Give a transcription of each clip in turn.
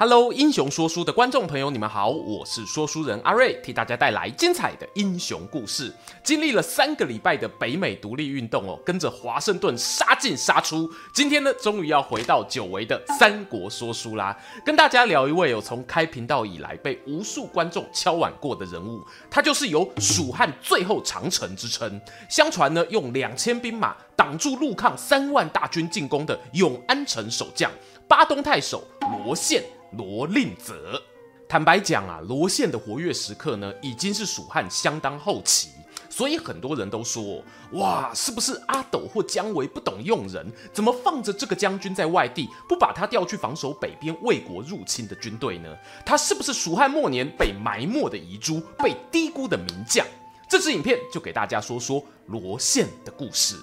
Hello，英雄说书的观众朋友，你们好，我是说书人阿瑞，替大家带来精彩的英雄故事。经历了三个礼拜的北美独立运动哦，跟着华盛顿杀进杀出，今天呢，终于要回到久违的三国说书啦，跟大家聊一位哦，从开频道以来被无数观众敲碗过的人物，他就是有蜀汉最后长城之称，相传呢，用两千兵马挡住陆抗三万大军进攻的永安城守将巴东太守罗宪。罗令泽，坦白讲啊，罗宪的活跃时刻呢，已经是蜀汉相当后期，所以很多人都说，哇，是不是阿斗或姜维不懂用人？怎么放着这个将军在外地，不把他调去防守北边魏国入侵的军队呢？他是不是蜀汉末年被埋没的遗珠，被低估的名将？这支影片就给大家说说罗宪的故事。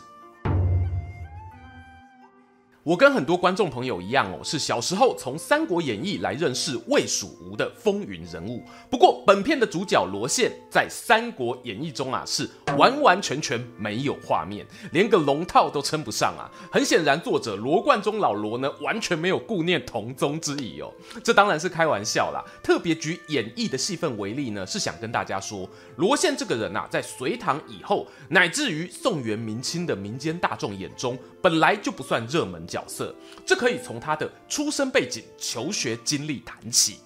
我跟很多观众朋友一样哦，是小时候从《三国演义》来认识魏蜀吴的风云人物。不过，本片的主角罗宪在《三国演义》中啊，是完完全全没有画面，连个龙套都称不上啊。很显然，作者罗贯中老罗呢，完全没有顾念同宗之谊哦。这当然是开玩笑啦。特别举演义的戏份为例呢，是想跟大家说，罗宪这个人啊，在隋唐以后，乃至于宋元明清的民间大众眼中，本来就不算热门角色，这可以从他的出生背景、求学经历谈起。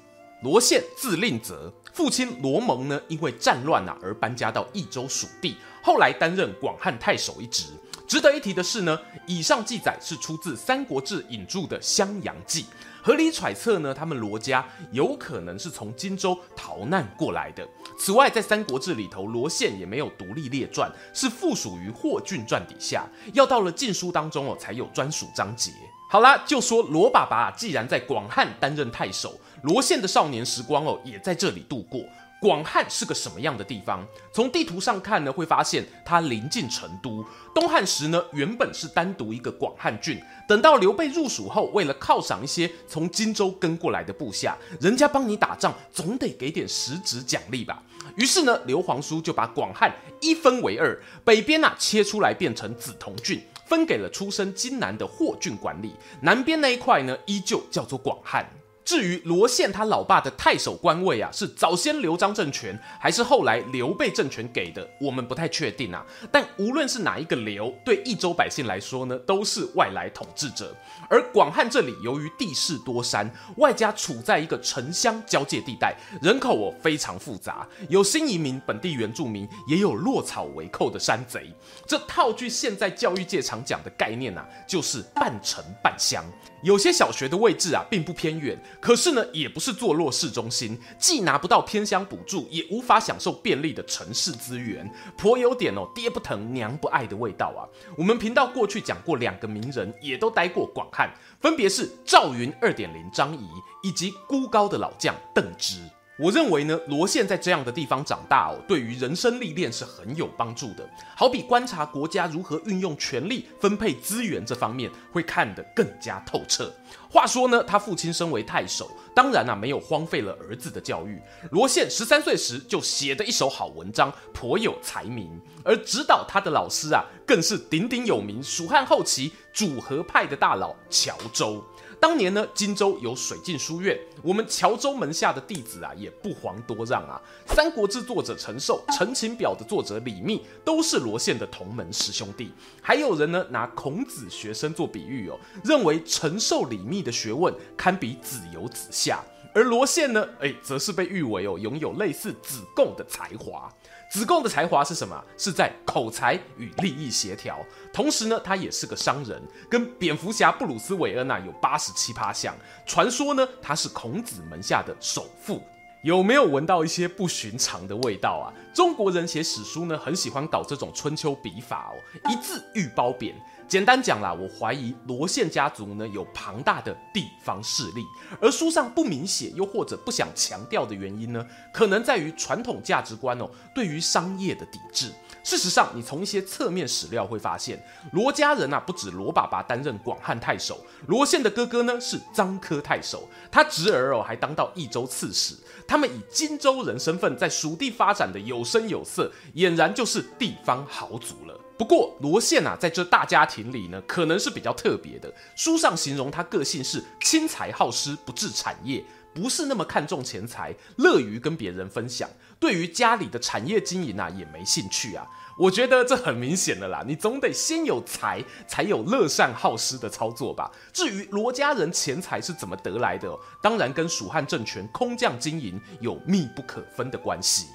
罗宪字令泽，父亲罗蒙呢，因为战乱啊而搬家到益州属地，后来担任广汉太守一职。值得一提的是呢，以上记载是出自《三国志》引注的《襄阳记》。合理揣测呢，他们罗家有可能是从荆州逃难过来的。此外，在《三国志》里头，罗宪也没有独立列传，是附属于霍峻传底下。要到了《晋书》当中哦，才有专属章节。好啦，就说罗爸爸既然在广汉担任太守，罗宪的少年时光哦，也在这里度过。广汉是个什么样的地方？从地图上看呢，会发现它临近成都。东汉时呢，原本是单独一个广汉郡。等到刘备入蜀后，为了犒赏一些从荆州跟过来的部下，人家帮你打仗，总得给点实质奖励吧。于是呢，刘皇叔就把广汉一分为二，北边啊切出来变成梓潼郡，分给了出身荆南的霍峻管理。南边那一块呢，依旧叫做广汉。至于罗宪他老爸的太守官位啊，是早先刘璋政权，还是后来刘备政权给的，我们不太确定啊。但无论是哪一个刘，对益州百姓来说呢，都是外来统治者。而广汉这里由于地势多山，外加处在一个城乡交界地带，人口非常复杂，有新移民、本地原住民，也有落草为寇的山贼。这套句现在教育界常讲的概念啊，就是半城半乡。有些小学的位置啊，并不偏远。可是呢，也不是坐落市中心，既拿不到偏乡补助，也无法享受便利的城市资源，颇有点哦爹不疼娘不爱的味道啊。我们频道过去讲过两个名人，也都待过广汉，分别是赵云二点零张仪，以及孤高的老将邓芝。我认为呢，罗宪在这样的地方长大哦，对于人生历练是很有帮助的。好比观察国家如何运用权力分配资源这方面，会看得更加透彻。话说呢，他父亲身为太守，当然啊没有荒废了儿子的教育。罗宪十三岁时就写的一手好文章，颇有才名。而指导他的老师啊，更是鼎鼎有名蜀汉后期主和派的大佬乔州。当年呢，荆州有水镜书院，我们乔州门下的弟子啊，也不遑多让啊。《三国志》作者陈寿，《陈情表》的作者李密，都是罗宪的同门师兄弟。还有人呢，拿孔子学生做比喻哦，认为陈寿、李密的学问堪比子游、子夏，而罗宪呢，哎，则是被誉为哦，拥有类似子贡的才华。子贡的才华是什么？是在口才与利益协调。同时呢，他也是个商人，跟蝙蝠侠布鲁斯韦恩呐有八十七趴像。传说呢，他是孔子门下的首富。有没有闻到一些不寻常的味道啊？中国人写史书呢，很喜欢搞这种春秋笔法哦，一字欲褒贬。简单讲啦，我怀疑罗宪家族呢有庞大的地方势力，而书上不明写又或者不想强调的原因呢，可能在于传统价值观哦，对于商业的抵制。事实上，你从一些侧面史料会发现，罗家人啊不止罗爸爸担任广汉太守，罗宪的哥哥呢是臧科太守，他侄儿哦还当到益州刺史，他们以荆州人身份在蜀地发展的有声有色，俨然就是地方豪族了。不过罗宪啊，在这大家庭里呢，可能是比较特别的。书上形容他个性是轻财好施，不治产业，不是那么看重钱财，乐于跟别人分享。对于家里的产业经营啊，也没兴趣啊。我觉得这很明显的啦，你总得先有财，才有乐善好施的操作吧。至于罗家人钱财是怎么得来的，当然跟蜀汉政权空降经营有密不可分的关系。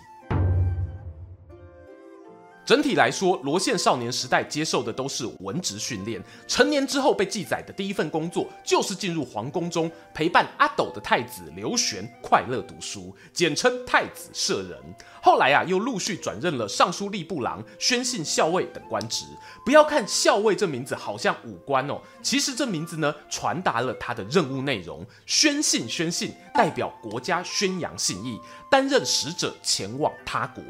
整体来说，罗宪少年时代接受的都是文职训练。成年之后被记载的第一份工作，就是进入皇宫中陪伴阿斗的太子刘玄快乐读书，简称太子舍人。后来啊，又陆续转任了尚书吏部郎、宣信校尉等官职。不要看校尉这名字好像武官哦，其实这名字呢，传达了他的任务内容。宣信，宣信代表国家宣扬信义，担任使者前往他国。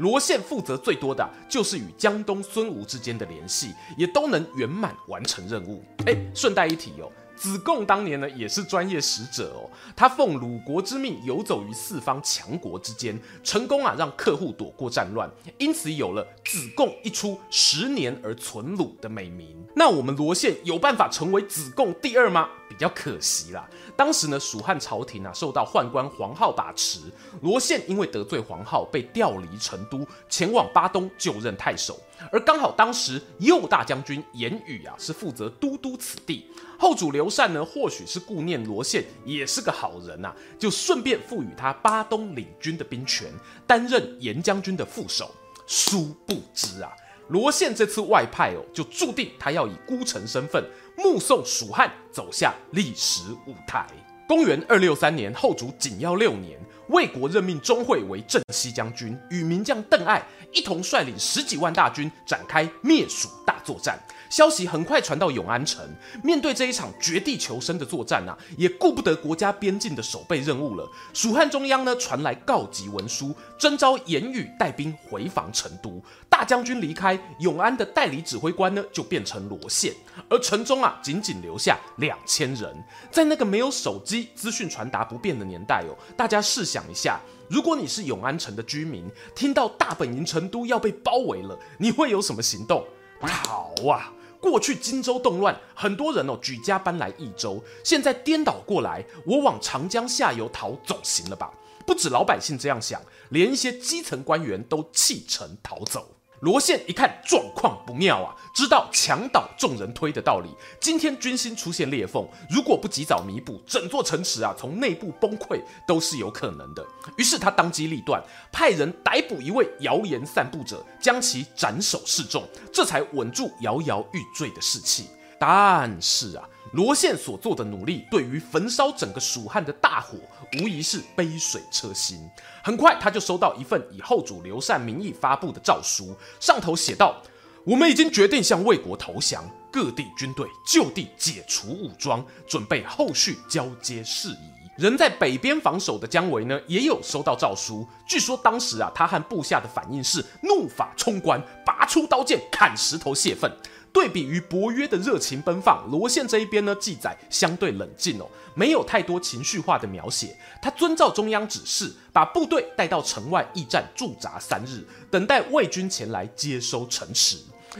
罗宪负责最多的就是与江东孙吴之间的联系，也都能圆满完成任务。哎，顺带一提哦。子贡当年呢也是专业使者哦，他奉鲁国之命游走于四方强国之间，成功啊让客户躲过战乱，因此有了“子贡一出，十年而存鲁”的美名。那我们罗宪有办法成为子贡第二吗？比较可惜啦。当时呢，蜀汉朝廷啊受到宦官黄皓把持，罗宪因为得罪黄皓，被调离成都，前往巴东就任太守。而刚好当时右大将军严羽啊是负责都督此地。后主刘禅呢，或许是顾念罗宪也是个好人呐、啊，就顺便赋予他巴东领军的兵权，担任严将军的副手。殊不知啊，罗宪这次外派哦，就注定他要以孤臣身份目送蜀汉走下历史舞台。公元二六三年，后主景耀六年，魏国任命钟会为镇西将军，与名将邓艾一同率领十几万大军展开灭蜀大作战。消息很快传到永安城，面对这一场绝地求生的作战啊，也顾不得国家边境的守备任务了。蜀汉中央呢传来告急文书，征召严羽带兵回防成都。大将军离开，永安的代理指挥官呢就变成罗宪，而城中啊仅仅留下两千人。在那个没有手机、资讯传达不便的年代哦，大家试想一下，如果你是永安城的居民，听到大本营成都要被包围了，你会有什么行动？逃啊！过去荆州动乱，很多人哦举家搬来益州。现在颠倒过来，我往长江下游逃总行了吧？不止老百姓这样想，连一些基层官员都弃城逃走。罗宪一看状况不妙啊，知道墙倒众人推的道理。今天军心出现裂缝，如果不及早弥补，整座城池啊从内部崩溃都是有可能的。于是他当机立断，派人逮捕一位谣言散布者，将其斩首示众，这才稳住摇摇欲坠的士气。但是啊。罗宪所做的努力，对于焚烧整个蜀汉的大火，无疑是杯水车薪。很快，他就收到一份以后主刘禅名义发布的诏书，上头写道：“我们已经决定向魏国投降，各地军队就地解除武装，准备后续交接事宜。”人在北边防守的姜维呢，也有收到诏书。据说当时啊，他和部下的反应是怒发冲冠，拔出刀剑砍石头泄愤。对比于伯约的热情奔放，罗宪这一边呢，记载相对冷静哦，没有太多情绪化的描写。他遵照中央指示，把部队带到城外驿站驻扎三日，等待魏军前来接收城池。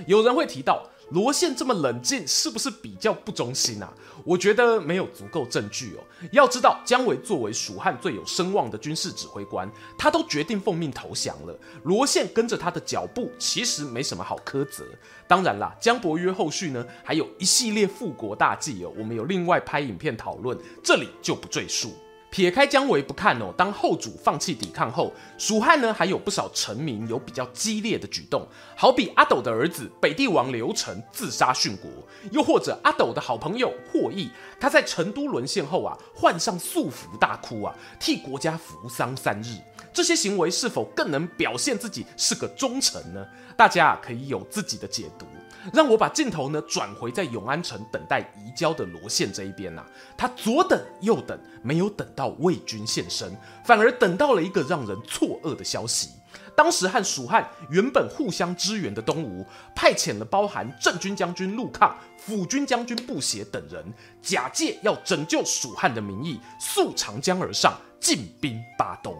有人会提到。罗宪这么冷静，是不是比较不忠心啊？我觉得没有足够证据哦。要知道，姜维作为蜀汉最有声望的军事指挥官，他都决定奉命投降了。罗宪跟着他的脚步，其实没什么好苛责。当然啦，姜伯约后续呢，还有一系列复国大计哦，我们有另外拍影片讨论，这里就不赘述。撇开姜维不看哦，当后主放弃抵抗后，蜀汉呢还有不少臣民有比较激烈的举动，好比阿斗的儿子北帝王刘成自杀殉国，又或者阿斗的好朋友霍邑，他在成都沦陷后啊，换上素服大哭啊，替国家扶丧三日。这些行为是否更能表现自己是个忠臣呢？大家可以有自己的解读。让我把镜头呢转回在永安城等待移交的罗宪这一边呐，他左等右等，没有等到魏军现身，反而等到了一个让人错愕的消息。当时和蜀汉原本互相支援的东吴，派遣了包含正军将军陆抗、辅军将军布协等人，假借要拯救蜀汉的名义，溯长江而上，进兵巴东。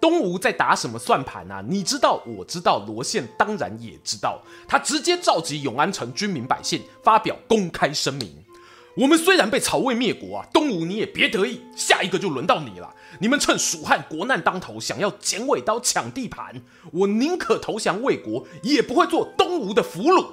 东吴在打什么算盘啊？你知道，我知道，罗宪当然也知道。他直接召集永安城军民百姓，发表公开声明：我们虽然被曹魏灭国啊，东吴你也别得意，下一个就轮到你了。你们趁蜀汉国难当头，想要剪尾刀抢地盘，我宁可投降魏国，也不会做东吴的俘虏。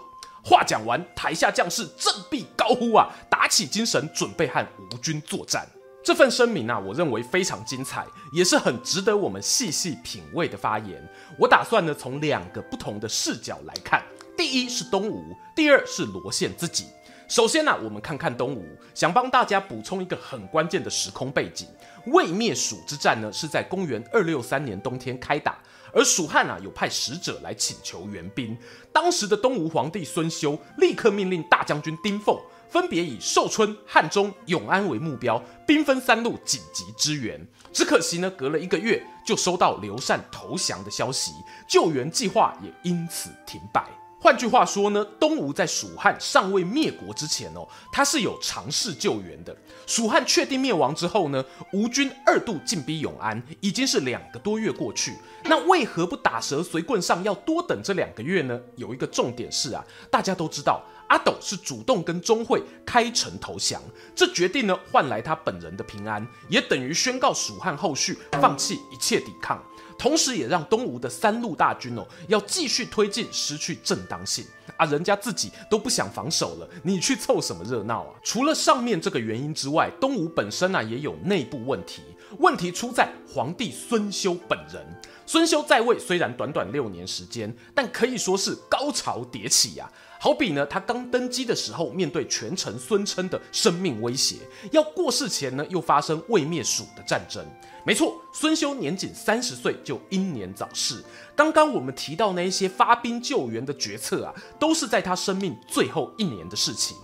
话讲完，台下将士振臂高呼啊，打起精神，准备和吴军作战。这份声明啊，我认为非常精彩，也是很值得我们细细品味的发言。我打算呢，从两个不同的视角来看。第一是东吴，第二是罗宪自己。首先呢、我们看看东吴，想帮大家补充一个很关键的时空背景：魏灭蜀之战呢，是在公元二六三年冬天开打，而蜀汉啊有派使者来请求援兵。当时的东吴皇帝孙修立刻命令大将军丁奉。分别以寿春、汉中、永安为目标，兵分三路紧急支援。只可惜呢，隔了一个月就收到刘禅投降的消息，救援计划也因此停摆。换句话说呢，东吴在蜀汉尚未灭国之前哦，他是有尝试救援的。蜀汉确定灭亡之后呢，吴军二度进逼永安，已经是两个多月过去。那为何不打蛇随棍上，要多等这两个月呢？有一个重点是啊，大家都知道。阿斗是主动跟钟会开城投降，这决定呢换来他本人的平安，也等于宣告蜀汉后续放弃一切抵抗，同时也让东吴的三路大军哦要继续推进失去正当性啊，人家自己都不想防守了，你去凑什么热闹啊？除了上面这个原因之外，东吴本身呢也有内部问题，问题出在皇帝孙修本人。孙修在位虽然短短六年时间，但可以说是高潮迭起呀、啊。好比呢，他刚登基的时候，面对权臣孙称的生命威胁，要过世前呢，又发生魏灭蜀的战争。没错，孙修年仅三十岁就英年早逝。刚刚我们提到那一些发兵救援的决策啊，都是在他生命最后一年的事情。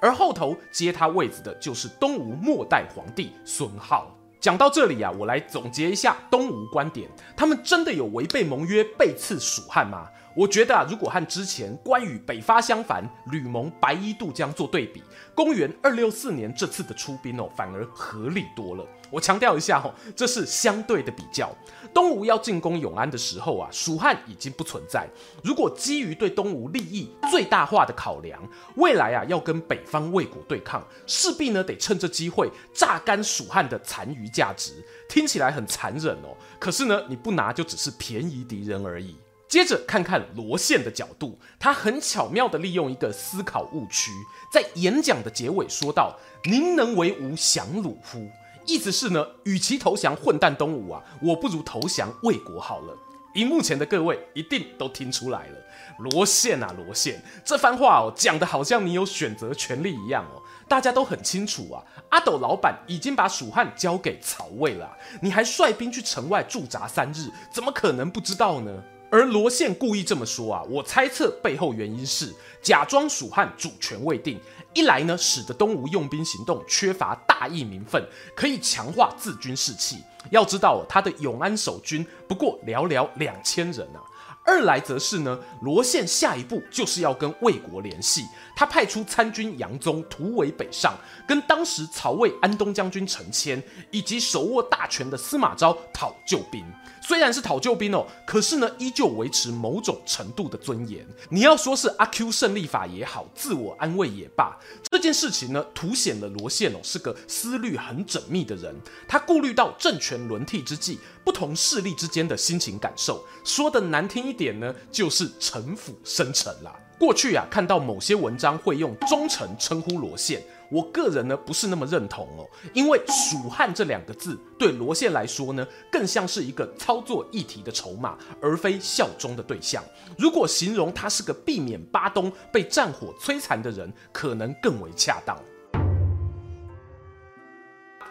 而后头接他位子的就是东吴末代皇帝孙皓。讲到这里啊，我来总结一下东吴观点：他们真的有违背盟约、背刺蜀汉吗？我觉得啊，如果和之前关羽北伐襄樊、吕蒙白衣渡江做对比，公元二六四年这次的出兵哦，反而合理多了。我强调一下哦，这是相对的比较。东吴要进攻永安的时候啊，蜀汉已经不存在。如果基于对东吴利益最大化的考量，未来啊要跟北方魏国对抗，势必呢得趁这机会榨干蜀汉的残余价值。听起来很残忍哦，可是呢你不拿就只是便宜敌人而已。接着看看罗宪的角度，他很巧妙地利用一个思考误区，在演讲的结尾说道：“宁能为吾降虏乎？”意思是呢，与其投降混蛋东吴啊，我不如投降魏国好了。荧幕前的各位一定都听出来了，罗宪啊罗宪，这番话哦讲得好像你有选择权利一样哦，大家都很清楚啊，阿斗老板已经把蜀汉交给曹魏了，你还率兵去城外驻扎三日，怎么可能不知道呢？而罗宪故意这么说啊，我猜测背后原因是假装蜀汉主权未定，一来呢，使得东吴用兵行动缺乏大义名分，可以强化自军士气。要知道，他的永安守军不过寥寥两千人啊。二来则是呢，罗宪下一步就是要跟魏国联系，他派出参军杨宗突围北上，跟当时曹魏安东将军陈谦以及手握大权的司马昭讨救兵。虽然是讨救兵哦，可是呢，依旧维持某种程度的尊严。你要说是阿 Q 胜利法也好，自我安慰也罢，这件事情呢，凸显了罗宪哦是个思虑很缜密的人。他顾虑到政权轮替之际，不同势力之间的心情感受。说的难听一点呢，就是城府深沉啦。过去啊，看到某些文章会用忠臣称呼罗宪。我个人呢不是那么认同哦，因为蜀汉这两个字对罗宪来说呢，更像是一个操作议题的筹码，而非效忠的对象。如果形容他是个避免巴东被战火摧残的人，可能更为恰当。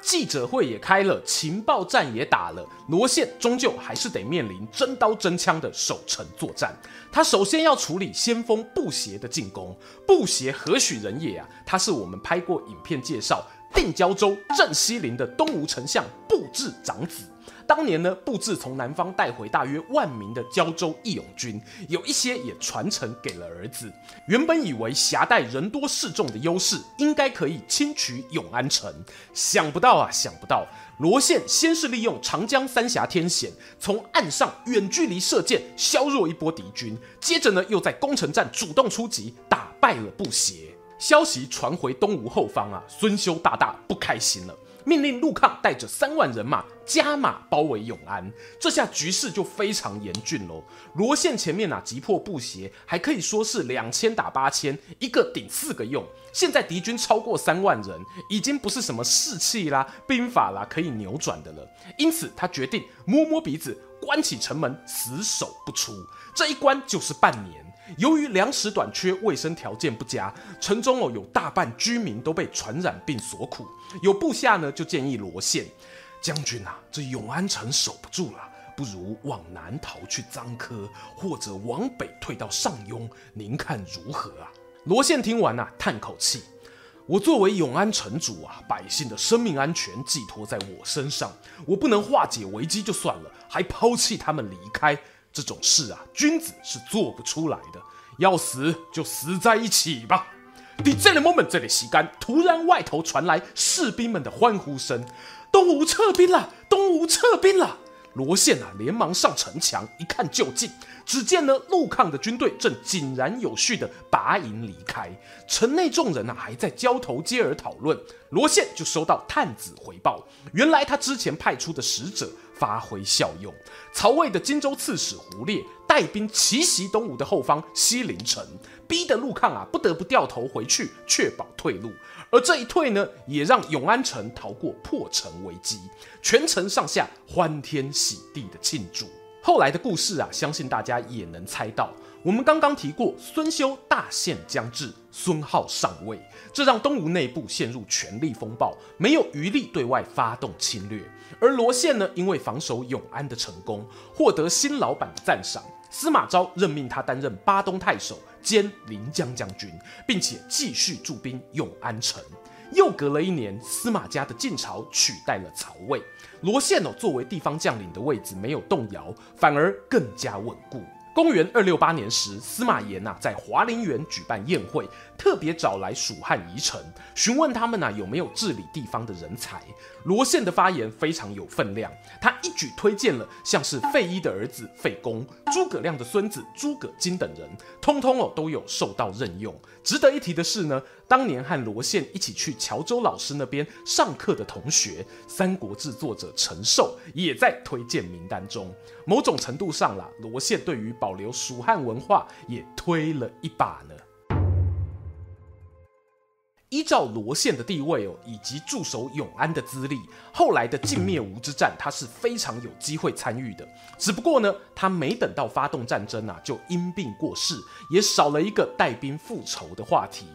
记者会也开了，情报战也打了，罗宪终究还是得面临真刀真枪的守城作战。他首先要处理先锋布协的进攻。布协何许人也啊？他是我们拍过影片介绍定交州镇西陵的东吴丞相布置长子。当年呢，布置从南方带回大约万名的胶州义勇军，有一些也传承给了儿子。原本以为夹带人多势众的优势，应该可以轻取永安城，想不到啊，想不到，罗宪先是利用长江三峡天险，从岸上远距离射箭削弱一波敌军，接着呢，又在攻城战主动出击，打败了布协。消息传回东吴后方啊，孙修大大不开心了。命令陆抗带着三万人马加码包围永安，这下局势就非常严峻喽。罗宪前面啊击破布协，还可以说是两千打八千，一个顶四个用。现在敌军超过三万人，已经不是什么士气啦、兵法啦可以扭转的了。因此他决定摸摸鼻子，关起城门，死守不出。这一关就是半年。由于粮食短缺，卫生条件不佳，城中哦有大半居民都被传染病所苦。有部下呢就建议罗宪将军啊，这永安城守不住了，不如往南逃去臧科，或者往北退到上庸，您看如何啊？罗宪听完啊，叹口气：我作为永安城主啊，百姓的生命安全寄托在我身上，我不能化解危机就算了，还抛弃他们离开。这种事啊，君子是做不出来的。要死就死在一起吧。第这个 moment，这里席干，突然外头传来士兵们的欢呼声：“东吴撤兵了！东吴撤兵了！”罗宪啊，连忙上城墙一看究竟，只见呢陆抗的军队正井然有序地拔营离开，城内众人啊还在交头接耳讨论。罗宪就收到探子回报，原来他之前派出的使者。发挥效用，曹魏的荆州刺史胡烈带兵奇袭东吴的后方西陵城，逼得陆抗啊不得不掉头回去，确保退路。而这一退呢，也让永安城逃过破城危机，全城上下欢天喜地的庆祝。后来的故事啊，相信大家也能猜到。我们刚刚提过，孙修大限将至，孙皓上位，这让东吴内部陷入权力风暴，没有余力对外发动侵略。而罗宪呢，因为防守永安的成功，获得新老板的赞赏，司马昭任命他担任巴东太守兼临江将军，并且继续驻兵永安城。又隔了一年，司马家的晋朝取代了曹魏，罗宪哦作为地方将领的位置没有动摇，反而更加稳固。公元二六八年时，司马炎呐在华林园举办宴会，特别找来蜀汉遗臣，询问他们呐有没有治理地方的人才。罗宪的发言非常有分量，他一举推荐了像是费祎的儿子费公、诸葛亮的孙子诸葛津等人，通通哦都有受到任用。值得一提的是呢，当年和罗宪一起去乔州老师那边上课的同学，《三国志》作者陈寿也在推荐名单中。某种程度上啦，罗宪对于保留蜀汉文化也推了一把呢。依照罗宪的地位哦，以及驻守永安的资历，后来的晋灭吴之战，他是非常有机会参与的。只不过呢，他没等到发动战争啊，就因病过世，也少了一个带兵复仇的话题。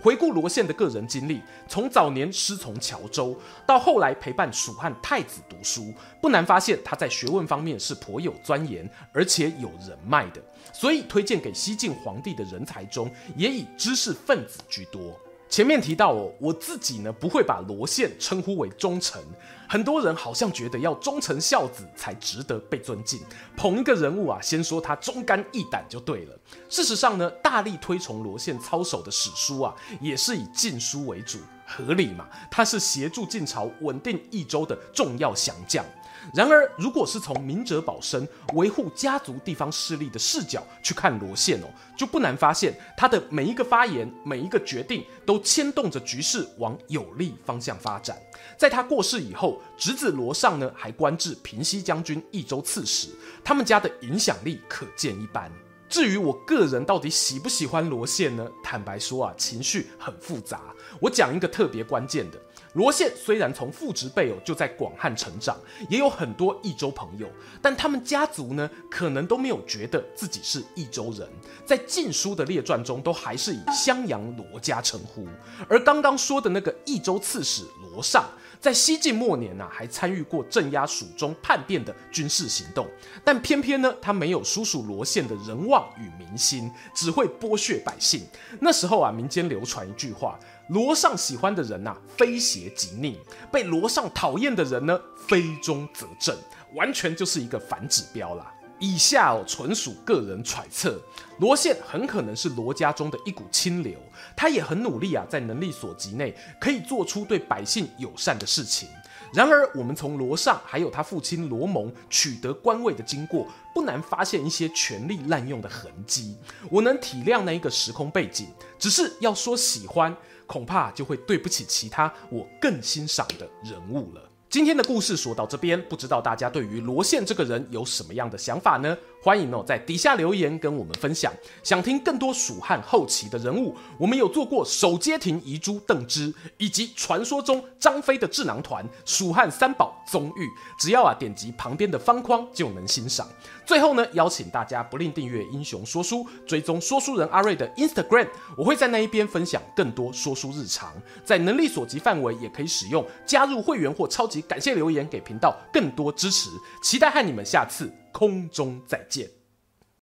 回顾罗宪的个人经历，从早年师从乔州，到后来陪伴蜀汉太子读书，不难发现他在学问方面是颇有钻研，而且有人脉的。所以推荐给西晋皇帝的人才中，也以知识分子居多。前面提到哦，我自己呢不会把罗宪称呼为忠臣，很多人好像觉得要忠臣孝子才值得被尊敬，捧一个人物啊，先说他忠肝义胆就对了。事实上呢，大力推崇罗宪操守的史书啊，也是以《晋书》为主，合理嘛，他是协助晋朝稳定益州的重要降将。然而，如果是从明哲保身、维护家族地方势力的视角去看罗宪哦，就不难发现他的每一个发言、每一个决定都牵动着局势往有利方向发展。在他过世以后，侄子罗尚呢还官至平西将军、益州刺史，他们家的影响力可见一斑。至于我个人到底喜不喜欢罗宪呢？坦白说啊，情绪很复杂。我讲一个特别关键的。罗宪虽然从父执辈哦就在广汉成长，也有很多益州朋友，但他们家族呢，可能都没有觉得自己是益州人，在《晋书》的列传中，都还是以襄阳罗家称呼。而刚刚说的那个益州刺史罗尚，在西晋末年啊，还参与过镇压蜀中叛变的军事行动。但偏偏呢，他没有叔叔罗宪的人望与民心，只会剥削百姓。那时候啊，民间流传一句话：罗尚喜欢的人呐、啊，非邪即佞；被罗尚讨厌的人呢，非忠则正。完全就是一个反指标啦。以下哦，纯属个人揣测。罗宪很可能是罗家中的一股清流，他也很努力啊，在能力所及内可以做出对百姓友善的事情。然而，我们从罗尚还有他父亲罗蒙取得官位的经过，不难发现一些权力滥用的痕迹。我能体谅那一个时空背景，只是要说喜欢，恐怕就会对不起其他我更欣赏的人物了。今天的故事说到这边，不知道大家对于罗宪这个人有什么样的想法呢？欢迎哦，在底下留言跟我们分享。想听更多蜀汉后期的人物，我们有做过守街亭遗珠邓芝，以及传说中张飞的智囊团蜀汉三宝宗玉。只要啊点击旁边的方框就能欣赏。最后呢，邀请大家不吝订阅英雄说书，追踪说书人阿瑞的 Instagram，我会在那一边分享更多说书日常。在能力所及范围，也可以使用加入会员或超级感谢留言给频道更多支持。期待和你们下次。空中再见。